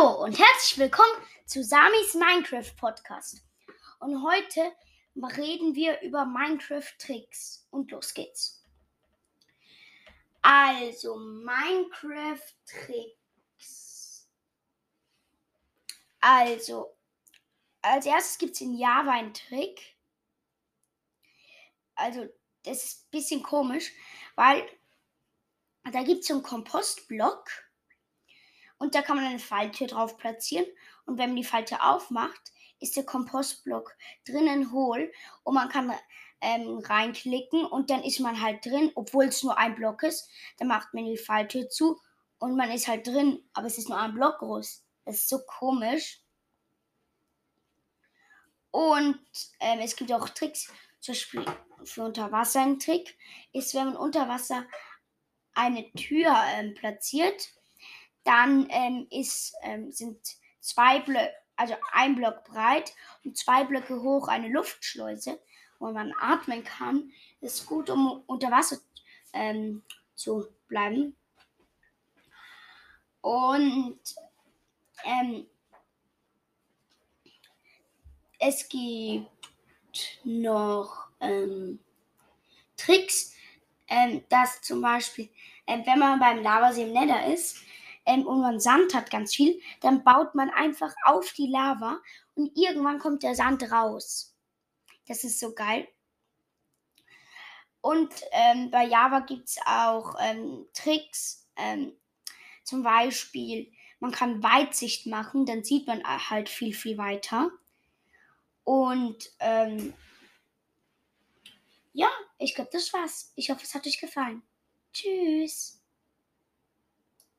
Hallo und herzlich willkommen zu Samis Minecraft Podcast. Und heute reden wir über Minecraft Tricks und los geht's. Also Minecraft Tricks. Also als erstes gibt es in Java einen Trick. Also das ist ein bisschen komisch, weil da gibt es so einen Kompostblock und da kann man eine Falltür drauf platzieren. Und wenn man die Falltür aufmacht, ist der Kompostblock drinnen hohl und man kann ähm, reinklicken und dann ist man halt drin, obwohl es nur ein Block ist. Dann macht man die Falltür zu und man ist halt drin, aber es ist nur ein Block groß. Das ist so komisch. Und ähm, es gibt auch Tricks, zum Beispiel für unter Wasser ein Trick, ist, wenn man unter Wasser eine Tür ähm, platziert dann ähm, ist, ähm, sind zwei Blöcke, also ein Block breit und zwei Blöcke hoch eine Luftschleuse, wo man atmen kann. Das ist gut, um unter Wasser ähm, zu bleiben. Und ähm, es gibt noch ähm, Tricks, ähm, dass zum Beispiel, wenn man beim Lavasee im Nether ist, ähm, und man Sand hat ganz viel, dann baut man einfach auf die Lava und irgendwann kommt der Sand raus. Das ist so geil. Und ähm, bei Java gibt es auch ähm, Tricks. Ähm, zum Beispiel, man kann Weitsicht machen, dann sieht man halt viel, viel weiter. Und ähm, ja, ich glaube, das war's. Ich hoffe, es hat euch gefallen. Tschüss.